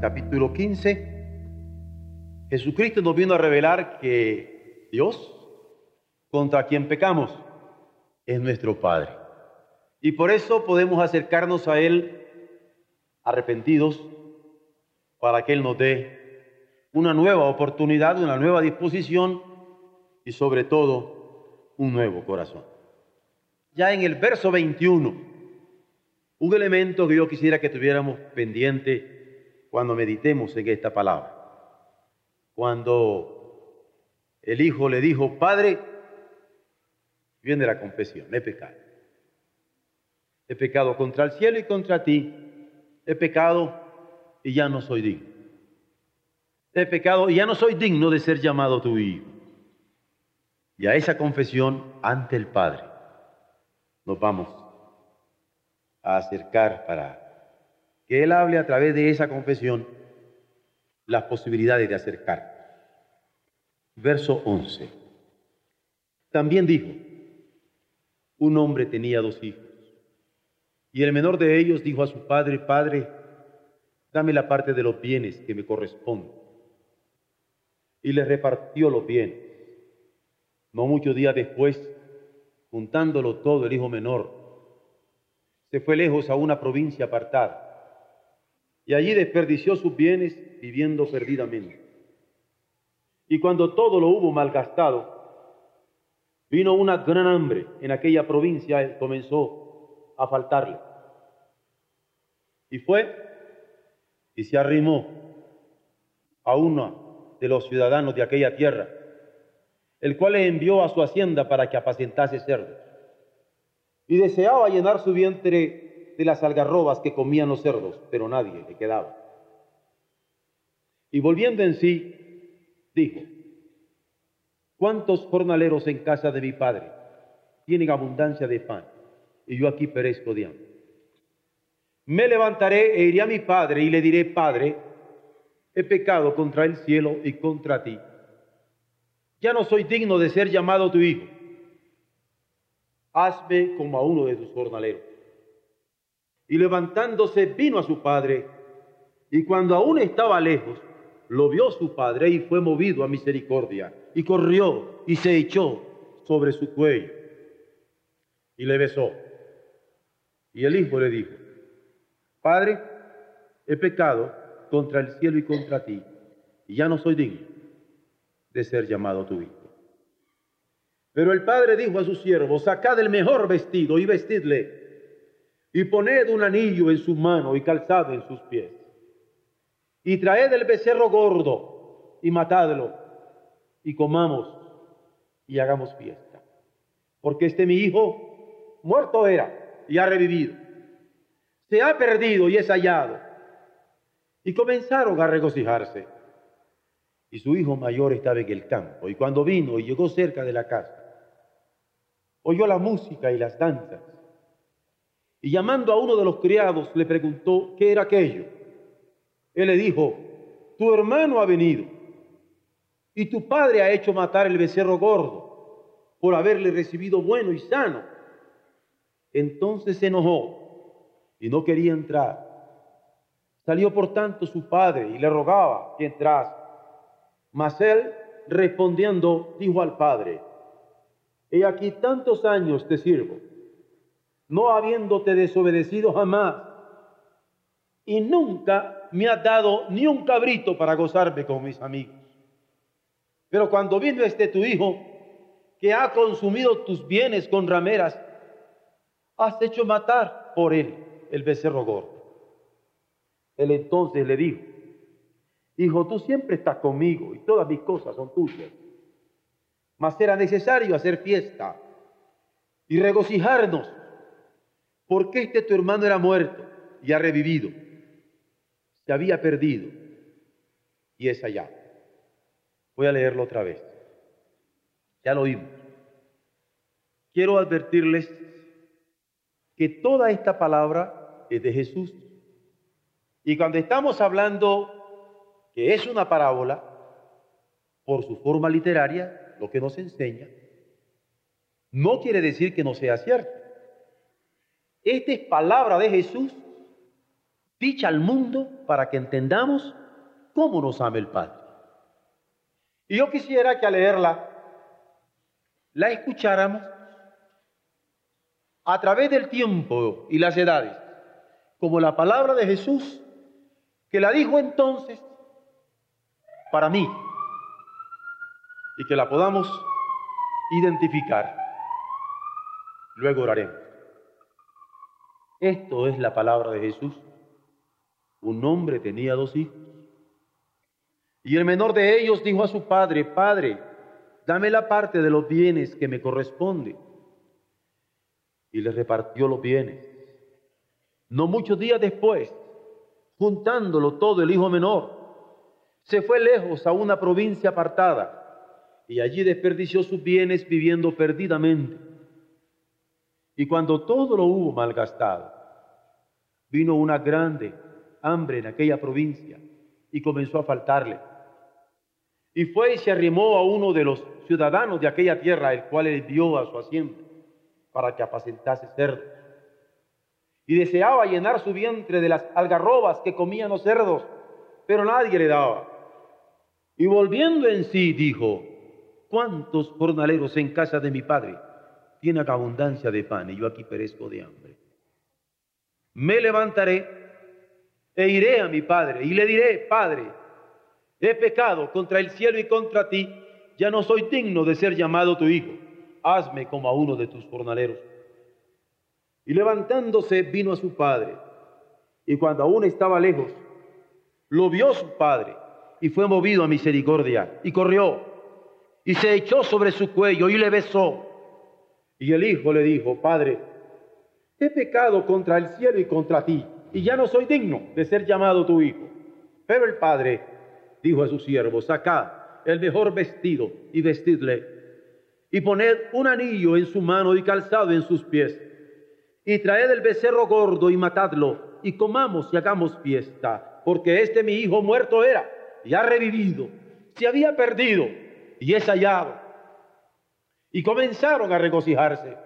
Capítulo 15. Jesucristo nos vino a revelar que Dios, contra quien pecamos, es nuestro Padre. Y por eso podemos acercarnos a Él arrepentidos para que Él nos dé una nueva oportunidad, una nueva disposición y sobre todo un nuevo corazón. Ya en el verso 21, un elemento que yo quisiera que tuviéramos pendiente cuando meditemos en esta palabra. Cuando el Hijo le dijo, Padre, viene la confesión, he pecado. He pecado contra el cielo y contra ti. He pecado y ya no soy digno. He pecado y ya no soy digno de ser llamado tu hijo. Y a esa confesión ante el Padre nos vamos a acercar para que Él hable a través de esa confesión las posibilidades de acercar. Verso 11. También dijo, un hombre tenía dos hijos. Y el menor de ellos dijo a su padre, Padre, dame la parte de los bienes que me corresponde. Y le repartió los bienes. No muchos días después, juntándolo todo, el hijo menor se fue lejos a una provincia apartada. Y allí desperdició sus bienes viviendo perdidamente. Y cuando todo lo hubo malgastado, vino una gran hambre en aquella provincia y comenzó a faltarle. Y fue y se arrimó a uno de los ciudadanos de aquella tierra, el cual le envió a su hacienda para que apacentase cerdos. Y deseaba llenar su vientre de las algarrobas que comían los cerdos, pero nadie le quedaba. Y volviendo en sí, dijo, ¿cuántos jornaleros en casa de mi padre tienen abundancia de pan? y yo aquí perezco de hambre. Me levantaré e iré a mi padre y le diré, Padre, he pecado contra el cielo y contra ti. Ya no soy digno de ser llamado tu hijo. Hazme como a uno de tus jornaleros. Y levantándose vino a su padre, y cuando aún estaba lejos, lo vio su padre y fue movido a misericordia, y corrió y se echó sobre su cuello, y le besó. Y el hijo le dijo, Padre, he pecado contra el cielo y contra ti, y ya no soy digno de ser llamado tu hijo. Pero el padre dijo a su siervo, sacad el mejor vestido y vestidle, y poned un anillo en su mano y calzado en sus pies, y traed el becerro gordo y matadlo, y comamos y hagamos fiesta. Porque este mi hijo muerto era y ha revivido. Se ha perdido y es hallado. Y comenzaron a regocijarse. Y su hijo mayor estaba en el campo. Y cuando vino y llegó cerca de la casa, oyó la música y las danzas. Y llamando a uno de los criados, le preguntó qué era aquello. Él le dijo, tu hermano ha venido y tu padre ha hecho matar el becerro gordo por haberle recibido bueno y sano. Entonces se enojó y no quería entrar. Salió por tanto su padre y le rogaba que entrase. Mas él, respondiendo, dijo al padre, He aquí tantos años te sirvo, no habiéndote desobedecido jamás, y nunca me has dado ni un cabrito para gozarme con mis amigos. Pero cuando vino este tu hijo, que ha consumido tus bienes con rameras, has hecho matar por él el becerro gordo. Él entonces le dijo, hijo, tú siempre estás conmigo y todas mis cosas son tuyas. Mas era necesario hacer fiesta y regocijarnos, porque este tu hermano era muerto y ha revivido, se había perdido y es allá. Voy a leerlo otra vez. Ya lo oímos. Quiero advertirles que toda esta palabra es de Jesús. Y cuando estamos hablando que es una parábola, por su forma literaria, lo que nos enseña, no quiere decir que no sea cierto. Esta es palabra de Jesús dicha al mundo para que entendamos cómo nos ama el Padre. Y yo quisiera que al leerla la escucháramos a través del tiempo y las edades, como la palabra de Jesús que la dijo entonces para mí y que la podamos identificar. Luego oraremos. Esto es la palabra de Jesús. Un hombre tenía dos hijos. Y el menor de ellos dijo a su padre, Padre, dame la parte de los bienes que me corresponde. Y le repartió los bienes. No muchos días después, juntándolo todo el hijo menor, se fue lejos a una provincia apartada y allí desperdició sus bienes viviendo perdidamente. Y cuando todo lo hubo malgastado, vino una grande hambre en aquella provincia y comenzó a faltarle. Y fue y se arrimó a uno de los ciudadanos de aquella tierra, el cual le dio a su hacienda para que apacentase cerdos. Y deseaba llenar su vientre de las algarrobas que comían los cerdos, pero nadie le daba. Y volviendo en sí, dijo, ¿cuántos jornaleros en casa de mi padre tienen abundancia de pan y yo aquí perezco de hambre? Me levantaré e iré a mi padre y le diré, Padre, he pecado contra el cielo y contra ti, ya no soy digno de ser llamado tu hijo, hazme como a uno de tus jornaleros. Y levantándose vino a su padre, y cuando aún estaba lejos, lo vio su padre, y fue movido a misericordia, y corrió, y se echó sobre su cuello, y le besó. Y el hijo le dijo, Padre, he pecado contra el cielo y contra ti, y ya no soy digno de ser llamado tu hijo. Pero el padre dijo a sus siervos, sacad el mejor vestido y vestidle, y poned un anillo en su mano y calzado en sus pies, y traed el becerro gordo y matadlo, y comamos y hagamos fiesta, porque este mi hijo muerto era y ha revivido, se había perdido y es hallado. Y comenzaron a regocijarse.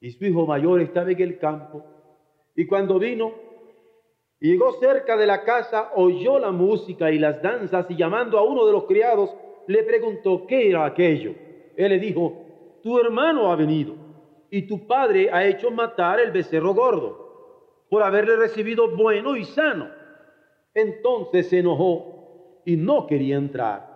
Y su hijo mayor estaba en el campo, y cuando vino, Llegó cerca de la casa, oyó la música y las danzas y llamando a uno de los criados, le preguntó qué era aquello. Él le dijo, tu hermano ha venido y tu padre ha hecho matar el becerro gordo por haberle recibido bueno y sano. Entonces se enojó y no quería entrar.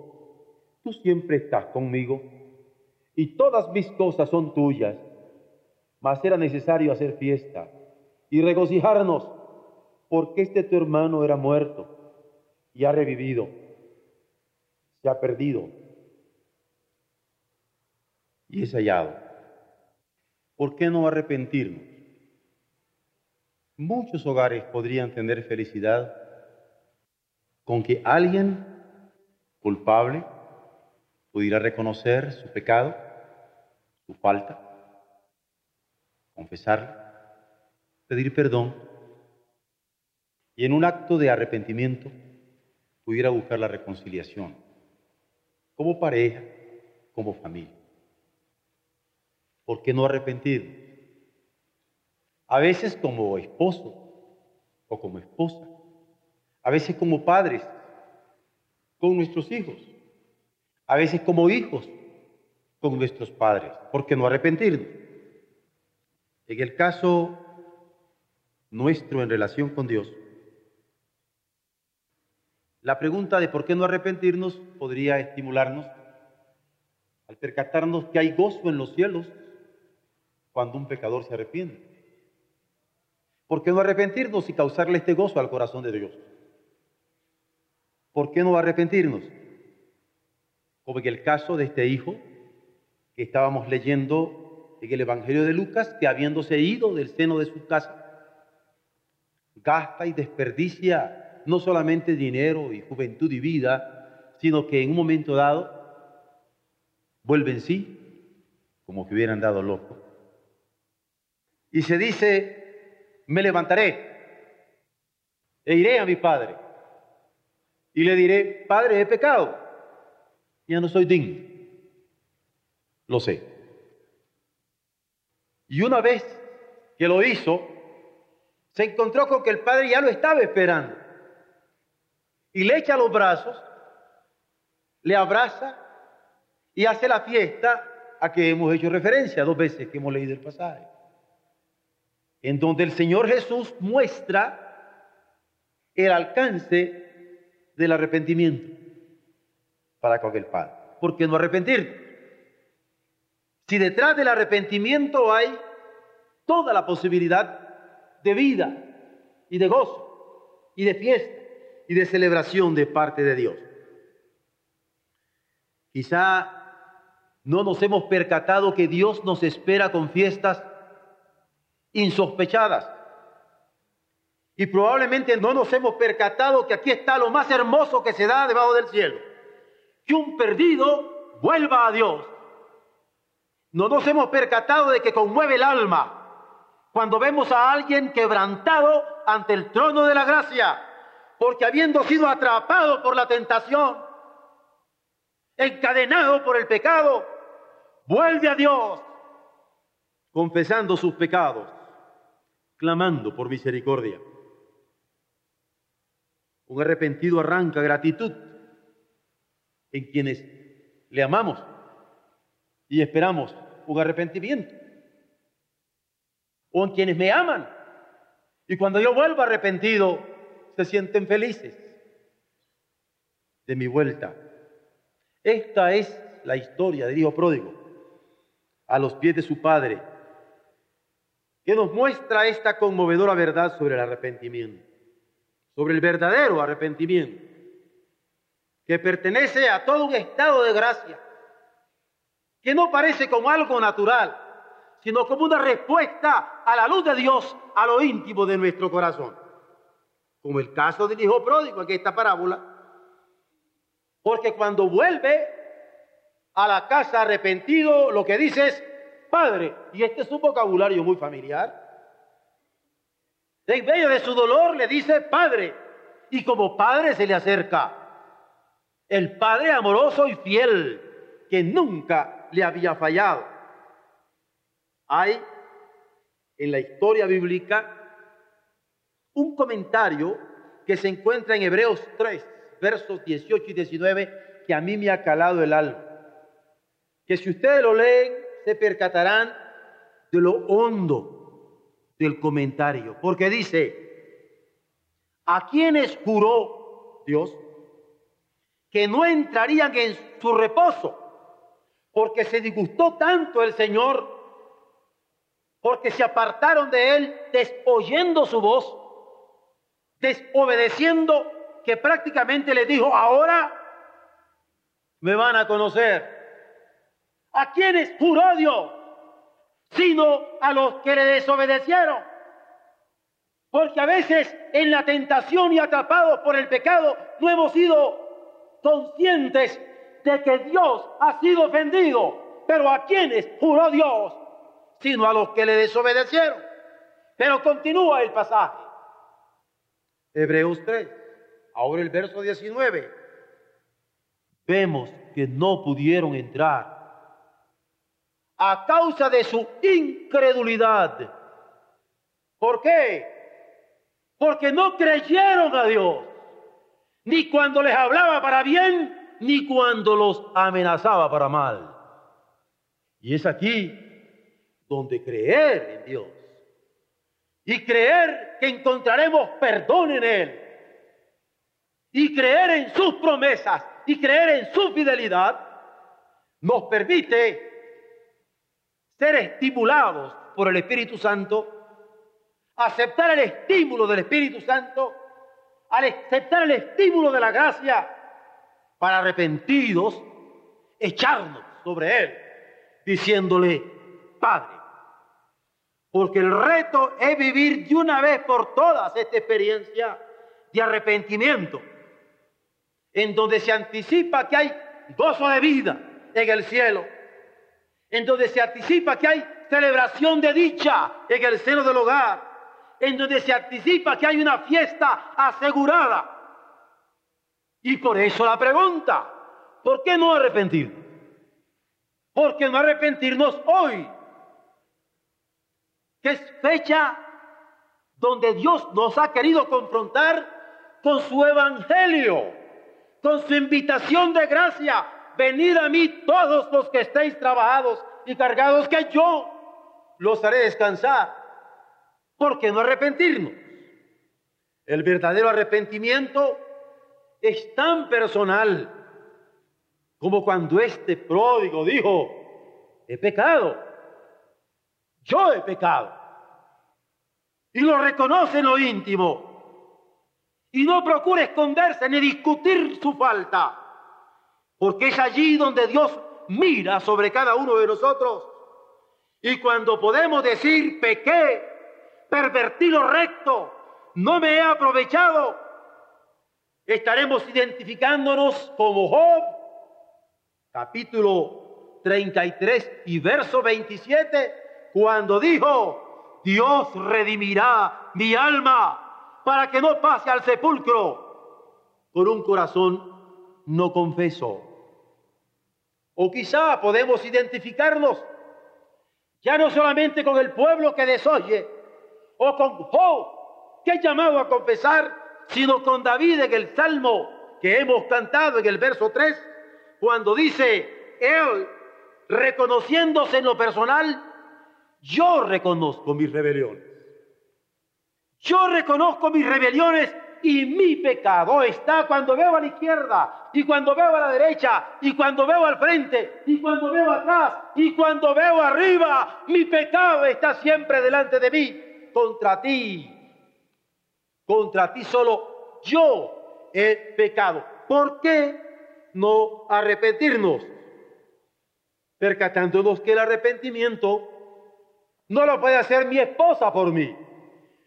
tú siempre estás conmigo y todas mis cosas son tuyas, mas era necesario hacer fiesta y regocijarnos porque este tu hermano era muerto y ha revivido, se ha perdido y es hallado. ¿Por qué no arrepentirnos? Muchos hogares podrían tener felicidad con que alguien culpable pudiera reconocer su pecado, su falta, confesar, pedir perdón y en un acto de arrepentimiento pudiera buscar la reconciliación, como pareja, como familia. ¿Por qué no arrepentir? A veces como esposo o como esposa, a veces como padres con nuestros hijos, a veces como hijos con nuestros padres. ¿Por qué no arrepentirnos? En el caso nuestro en relación con Dios, La pregunta de por qué no arrepentirnos podría estimularnos al percatarnos que hay gozo en los cielos cuando un pecador se arrepiente. ¿Por qué no arrepentirnos y causarle este gozo al corazón de Dios? ¿Por qué no arrepentirnos? Como el caso de este hijo que estábamos leyendo en el Evangelio de Lucas, que habiéndose ido del seno de su casa, gasta y desperdicia no solamente dinero y juventud y vida, sino que en un momento dado vuelve en sí como que hubieran dado loco. Y se dice, me levantaré e iré a mi padre y le diré, Padre, he pecado, ya no soy digno. Lo sé. Y una vez que lo hizo, se encontró con que el Padre ya lo estaba esperando. Y le echa los brazos, le abraza y hace la fiesta a que hemos hecho referencia dos veces que hemos leído el pasaje. En donde el Señor Jesús muestra el alcance del arrepentimiento para con el Padre. ¿Por qué no arrepentir? Si detrás del arrepentimiento hay toda la posibilidad de vida y de gozo y de fiesta y de celebración de parte de Dios. Quizá no nos hemos percatado que Dios nos espera con fiestas insospechadas y probablemente no nos hemos percatado que aquí está lo más hermoso que se da debajo del cielo. Que un perdido vuelva a Dios. No nos hemos percatado de que conmueve el alma cuando vemos a alguien quebrantado ante el trono de la gracia, porque habiendo sido atrapado por la tentación, encadenado por el pecado, vuelve a Dios, confesando sus pecados, clamando por misericordia. Un arrepentido arranca gratitud en quienes le amamos y esperamos un arrepentimiento. O en quienes me aman. Y cuando yo vuelvo arrepentido, se sienten felices de mi vuelta. Esta es la historia del Hijo Pródigo a los pies de su Padre, que nos muestra esta conmovedora verdad sobre el arrepentimiento sobre el verdadero arrepentimiento, que pertenece a todo un estado de gracia, que no parece como algo natural, sino como una respuesta a la luz de Dios a lo íntimo de nuestro corazón. Como el caso del hijo pródigo, aquí esta parábola. Porque cuando vuelve a la casa arrepentido, lo que dice es, Padre, y este es un vocabulario muy familiar, en medio de su dolor le dice Padre. Y como Padre se le acerca. El Padre amoroso y fiel que nunca le había fallado. Hay en la historia bíblica un comentario que se encuentra en Hebreos 3, versos 18 y 19, que a mí me ha calado el alma. Que si ustedes lo leen, se percatarán de lo hondo del comentario, porque dice, ¿a quienes juró Dios que no entrarían en su reposo? Porque se disgustó tanto el Señor, porque se apartaron de él desoyendo su voz, desobedeciendo, que prácticamente les dijo, ahora me van a conocer. ¿A quienes juró Dios? sino a los que le desobedecieron. Porque a veces en la tentación y atrapados por el pecado no hemos sido conscientes de que Dios ha sido ofendido. Pero a quienes juró Dios, sino a los que le desobedecieron. Pero continúa el pasaje. Hebreos 3, ahora el verso 19. Vemos que no pudieron entrar a causa de su incredulidad. ¿Por qué? Porque no creyeron a Dios, ni cuando les hablaba para bien, ni cuando los amenazaba para mal. Y es aquí donde creer en Dios y creer que encontraremos perdón en Él y creer en sus promesas y creer en su fidelidad, nos permite ser estimulados por el Espíritu Santo, aceptar el estímulo del Espíritu Santo, al aceptar el estímulo de la gracia, para arrepentidos, echarnos sobre Él, diciéndole, Padre, porque el reto es vivir de una vez por todas esta experiencia de arrepentimiento, en donde se anticipa que hay gozo de vida en el cielo, en donde se anticipa que hay celebración de dicha en el seno del hogar, en donde se anticipa que hay una fiesta asegurada. Y por eso la pregunta, ¿por qué no arrepentir? ¿Por qué no arrepentirnos hoy? Que es fecha donde Dios nos ha querido confrontar con su evangelio, con su invitación de gracia. Venid a mí todos los que estéis trabajados y cargados, que yo los haré descansar. ¿Por qué no arrepentirnos? El verdadero arrepentimiento es tan personal como cuando este pródigo dijo, he pecado, yo he pecado. Y lo reconoce en lo íntimo. Y no procura esconderse ni discutir su falta, porque es allí donde Dios mira sobre cada uno de nosotros y cuando podemos decir, pequé, pervertí lo recto, no me he aprovechado, estaremos identificándonos como Job, capítulo 33 y verso 27, cuando dijo, Dios redimirá mi alma para que no pase al sepulcro con un corazón no confeso. O quizá podemos identificarnos ya no solamente con el pueblo que desoye, o con Job, que es llamado a confesar, sino con David en el Salmo que hemos cantado en el verso 3, cuando dice, él, reconociéndose en lo personal, yo reconozco mis rebeliones. Yo reconozco mis rebeliones y mi pecado está cuando veo a la izquierda y cuando veo a la derecha y cuando veo al frente y cuando veo atrás y cuando veo arriba. Mi pecado está siempre delante de mí contra ti. Contra ti solo yo he pecado. ¿Por qué no arrepentirnos? Percatándonos que el arrepentimiento no lo puede hacer mi esposa por mí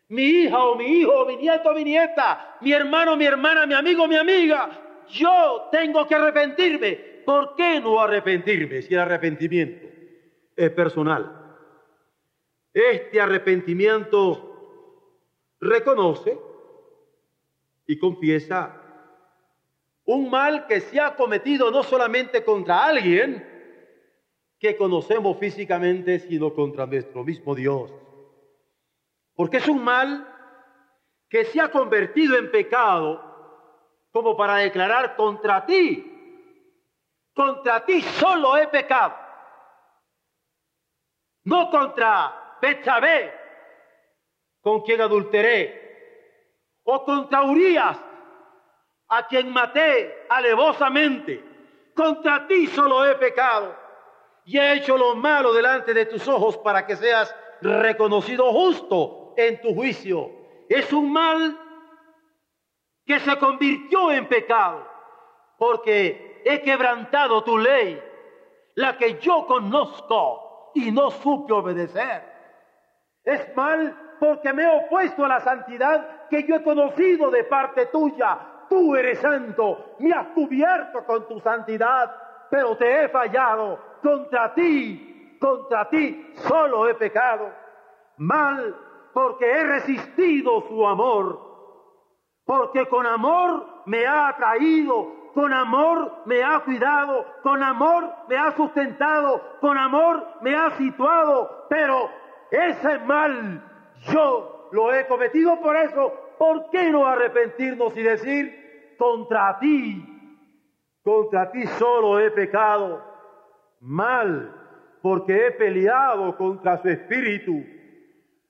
mi hija o mi hijo, mi nieto o mi nieta, mi hermano, mi hermana, mi amigo, mi amiga. Yo tengo que arrepentirme. ¿Por qué no arrepentirme si el arrepentimiento es personal? Este arrepentimiento reconoce y confiesa un mal que se ha cometido no solamente contra alguien que conocemos físicamente, sino contra nuestro mismo Dios. Porque es un mal que se ha convertido en pecado como para declarar contra ti. Contra ti solo he pecado. No contra Betsabé, con quien adulteré. O contra Urias, a quien maté alevosamente. Contra ti solo he pecado. Y he hecho lo malo delante de tus ojos para que seas reconocido justo en tu juicio. Es un mal que se convirtió en pecado, porque he quebrantado tu ley, la que yo conozco y no supe obedecer. Es mal porque me he opuesto a la santidad que yo he conocido de parte tuya. Tú eres santo, me has cubierto con tu santidad, pero te he fallado. Contra ti, contra ti solo he pecado. Mal porque he resistido su amor, porque con amor me ha atraído, con amor me ha cuidado, con amor me ha sustentado, con amor me ha situado, pero ese mal yo lo he cometido por eso. ¿Por qué no arrepentirnos y decir, contra ti, contra ti solo he pecado? Mal, porque he peleado contra su espíritu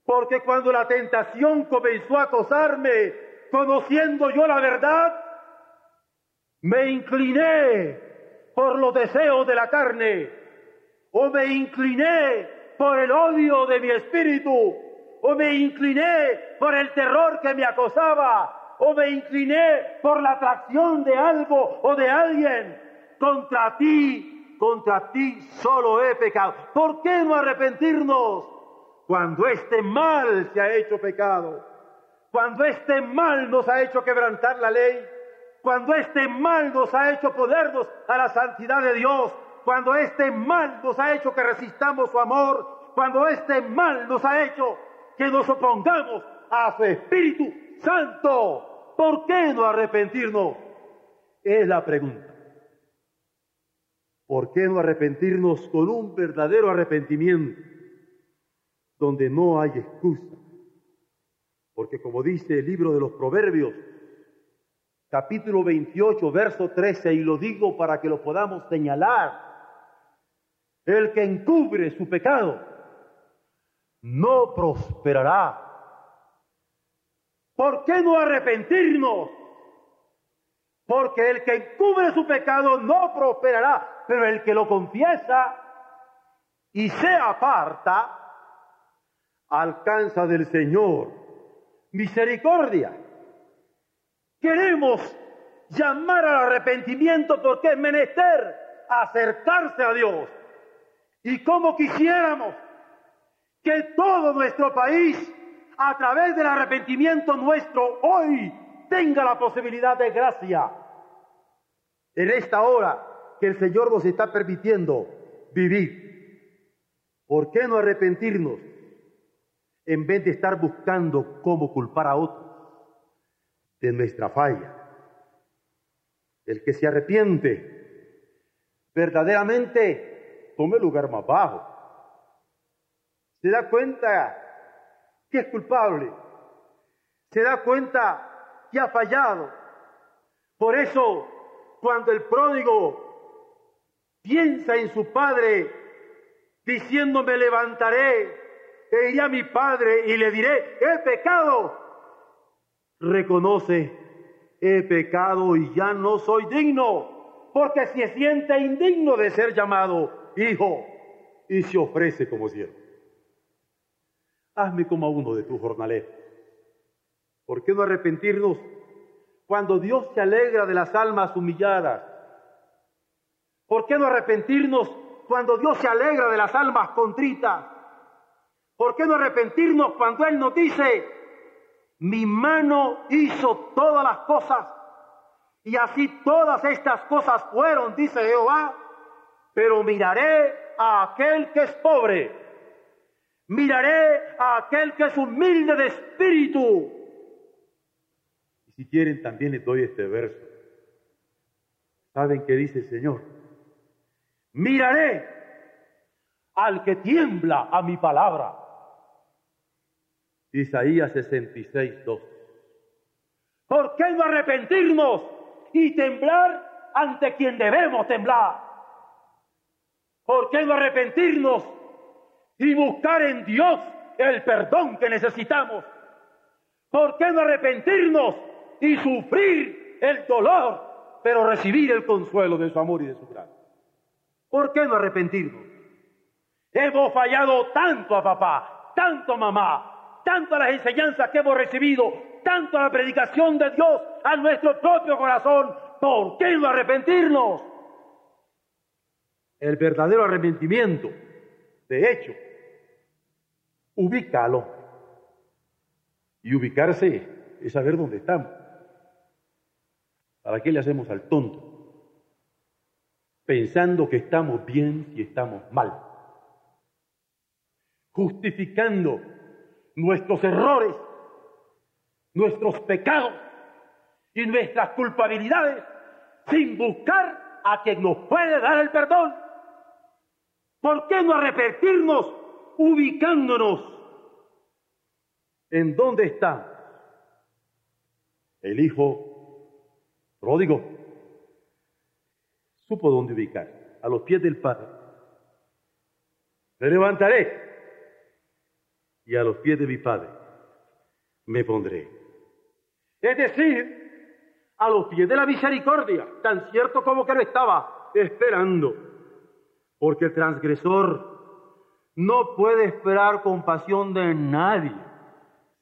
porque cuando la tentación comenzó a acosarme, conociendo yo la verdad, me incliné por los deseos de la carne, o me incliné por el odio de mi espíritu, o me incliné por el terror que me acosaba, o me incliné por la atracción de algo o de alguien. Contra ti, contra ti solo he pecado. ¿Por qué no arrepentirnos cuando este mal se ha hecho pecado? Cuando este mal nos ha hecho quebrantar la ley, cuando este mal nos ha hecho podernos a la santidad de Dios, cuando este mal nos ha hecho que resistamos su amor, cuando este mal nos ha hecho que nos opongamos a su Espíritu Santo, ¿por qué no arrepentirnos? Es la pregunta. ¿Por qué no arrepentirnos con un verdadero arrepentimiento donde no hay excusa? Porque como dice el libro de los Proverbios, capítulo 28, verso 13, y lo digo para que lo podamos señalar. El que encubre su pecado no prosperará. ¿Por qué no arrepentirnos? Porque el que encubre su pecado no prosperará, pero el que lo confiesa y se aparta, alcanza del Señor misericordia. Queremos llamar al arrepentimiento porque es menester acercarse a Dios. Y como quisiéramos que todo nuestro país, a través del arrepentimiento nuestro, hoy tenga la posibilidad de gracia. En esta hora que el Señor nos está permitiendo vivir. ¿Por qué no arrepentirnos en vez de estar buscando cómo culpar a otros? de nuestra falla. El que se arrepiente verdaderamente tome lugar más bajo. Se da cuenta que es culpable. Se da cuenta que ha fallado. Por eso, cuando el pródigo piensa en su padre, diciendo me levantaré e iré a mi padre y le diré, he pecado reconoce, he pecado y ya no soy digno, porque se siente indigno de ser llamado hijo y se ofrece como siervo. Hazme como uno de tus jornaleros. ¿Por qué no arrepentirnos cuando Dios se alegra de las almas humilladas? ¿Por qué no arrepentirnos cuando Dios se alegra de las almas contritas? ¿Por qué no arrepentirnos cuando Él nos dice, mi mano hizo todas las cosas y así todas estas cosas fueron, dice Jehová, pero miraré a aquel que es pobre, miraré a aquel que es humilde de espíritu. Y si quieren, también les doy este verso. ¿Saben qué dice el Señor? Miraré al que tiembla a mi palabra. Isaías 66, 2. ¿Por qué no arrepentirnos y temblar ante quien debemos temblar? ¿Por qué no arrepentirnos y buscar en Dios el perdón que necesitamos? ¿Por qué no arrepentirnos y sufrir el dolor, pero recibir el consuelo de su amor y de su gracia? ¿Por qué no arrepentirnos? Hemos fallado tanto a papá, tanto a mamá, tanto a las enseñanzas que hemos recibido, tanto a la predicación de Dios a nuestro propio corazón. ¿Por qué no arrepentirnos? El verdadero arrepentimiento, de hecho, ubícalo. Y ubicarse es saber dónde estamos. ¿Para qué le hacemos al tonto? Pensando que estamos bien y estamos mal. Justificando nuestros errores, nuestros pecados y nuestras culpabilidades sin buscar a quien nos puede dar el perdón. ¿Por qué no arrepentirnos ubicándonos en dónde está el hijo pródigo? Supo dónde ubicar, a los pies del Padre. Me levantaré y a los pies de mi Padre me pondré. Es decir, a los pies de la misericordia, tan cierto como que lo estaba esperando. Porque el transgresor no puede esperar compasión de nadie,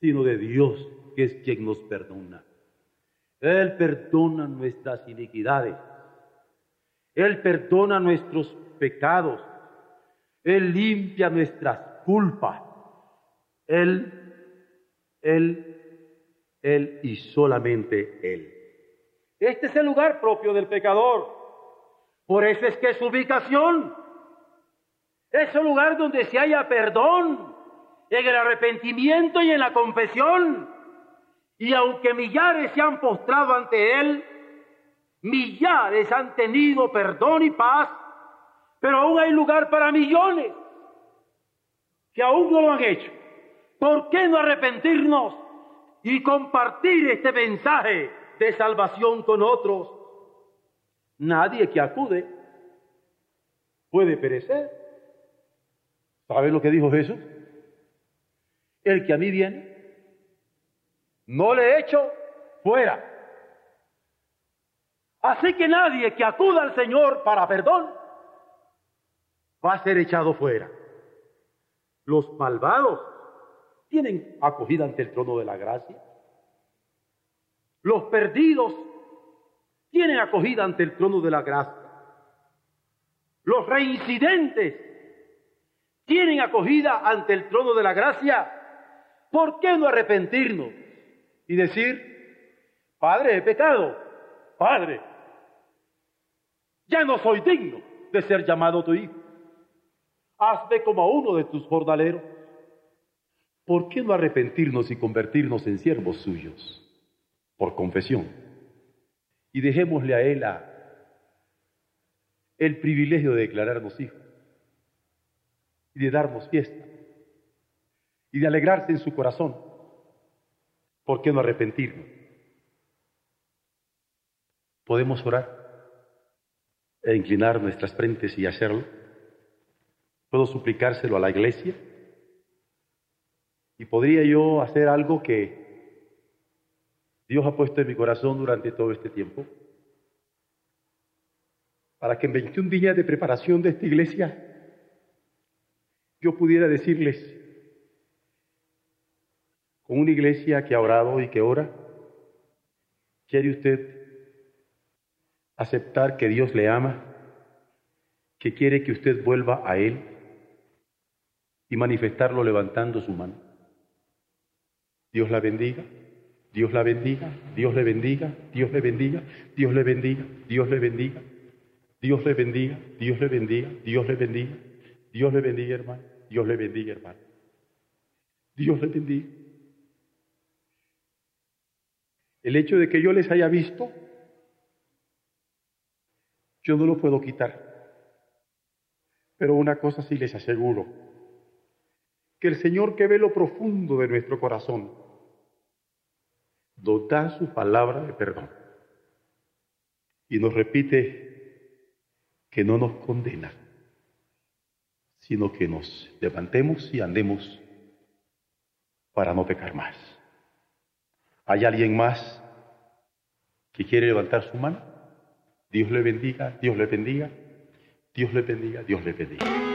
sino de Dios, que es quien nos perdona. Él perdona nuestras iniquidades. Él perdona nuestros pecados. Él limpia nuestras culpas. Él, Él, Él y solamente Él. Este es el lugar propio del pecador. Por eso es que su ubicación. Es un lugar donde se haya perdón, en el arrepentimiento y en la confesión. Y aunque millares se han postrado ante Él, millares han tenido perdón y paz, pero aún hay lugar para millones que aún no lo han hecho. ¿Por qué no arrepentirnos y compartir este mensaje de salvación con otros. Nadie que acude puede perecer. ¿Sabe lo que dijo Jesús? El que a mí viene, no le echo fuera. Así que nadie que acuda al Señor para perdón va a ser echado fuera. Los malvados tienen acogida ante el trono de la gracia. Los perdidos tienen acogida ante el trono de la gracia. Los reincidentes tienen acogida ante el trono de la gracia. ¿Por qué no arrepentirnos y decir, Padre, he pecado, Padre, ya no soy digno de ser llamado tu hijo? Hazme como a uno de tus jornaleros. ¿Por qué no arrepentirnos y convertirnos en siervos suyos? por confesión. Y dejémosle a Él el privilegio de declararnos hijos y de darnos fiesta y de alegrarse en su corazón. ¿Por qué no arrepentirnos? ¿Podemos orar e inclinar nuestras frentes y hacerlo? ¿Puedo suplicárselo a la iglesia? ¿Y podría yo hacer algo que Dios ha puesto en mi corazón durante todo este tiempo para que en 21 días de preparación de esta iglesia yo pudiera decirles, con una iglesia que ha orado y que ora, ¿quiere usted aceptar que Dios le ama, que quiere que usted vuelva a Él y manifestarlo levantando su mano? Dios la bendiga. Dios la bendiga, Dios le bendiga, Dios le bendiga, Dios le bendiga, Dios le bendiga, Dios le bendiga, Dios le bendiga, Dios le bendiga, Dios le bendiga, hermano, Dios le bendiga, hermano. Dios le bendiga. El hecho de que yo les haya visto, yo no lo puedo quitar. Pero una cosa sí les aseguro, que el Señor que ve lo profundo de nuestro corazón, nos da su palabra de perdón y nos repite que no nos condena, sino que nos levantemos y andemos para no pecar más. ¿Hay alguien más que quiere levantar su mano? Dios le bendiga, Dios le bendiga, Dios le bendiga, Dios le bendiga.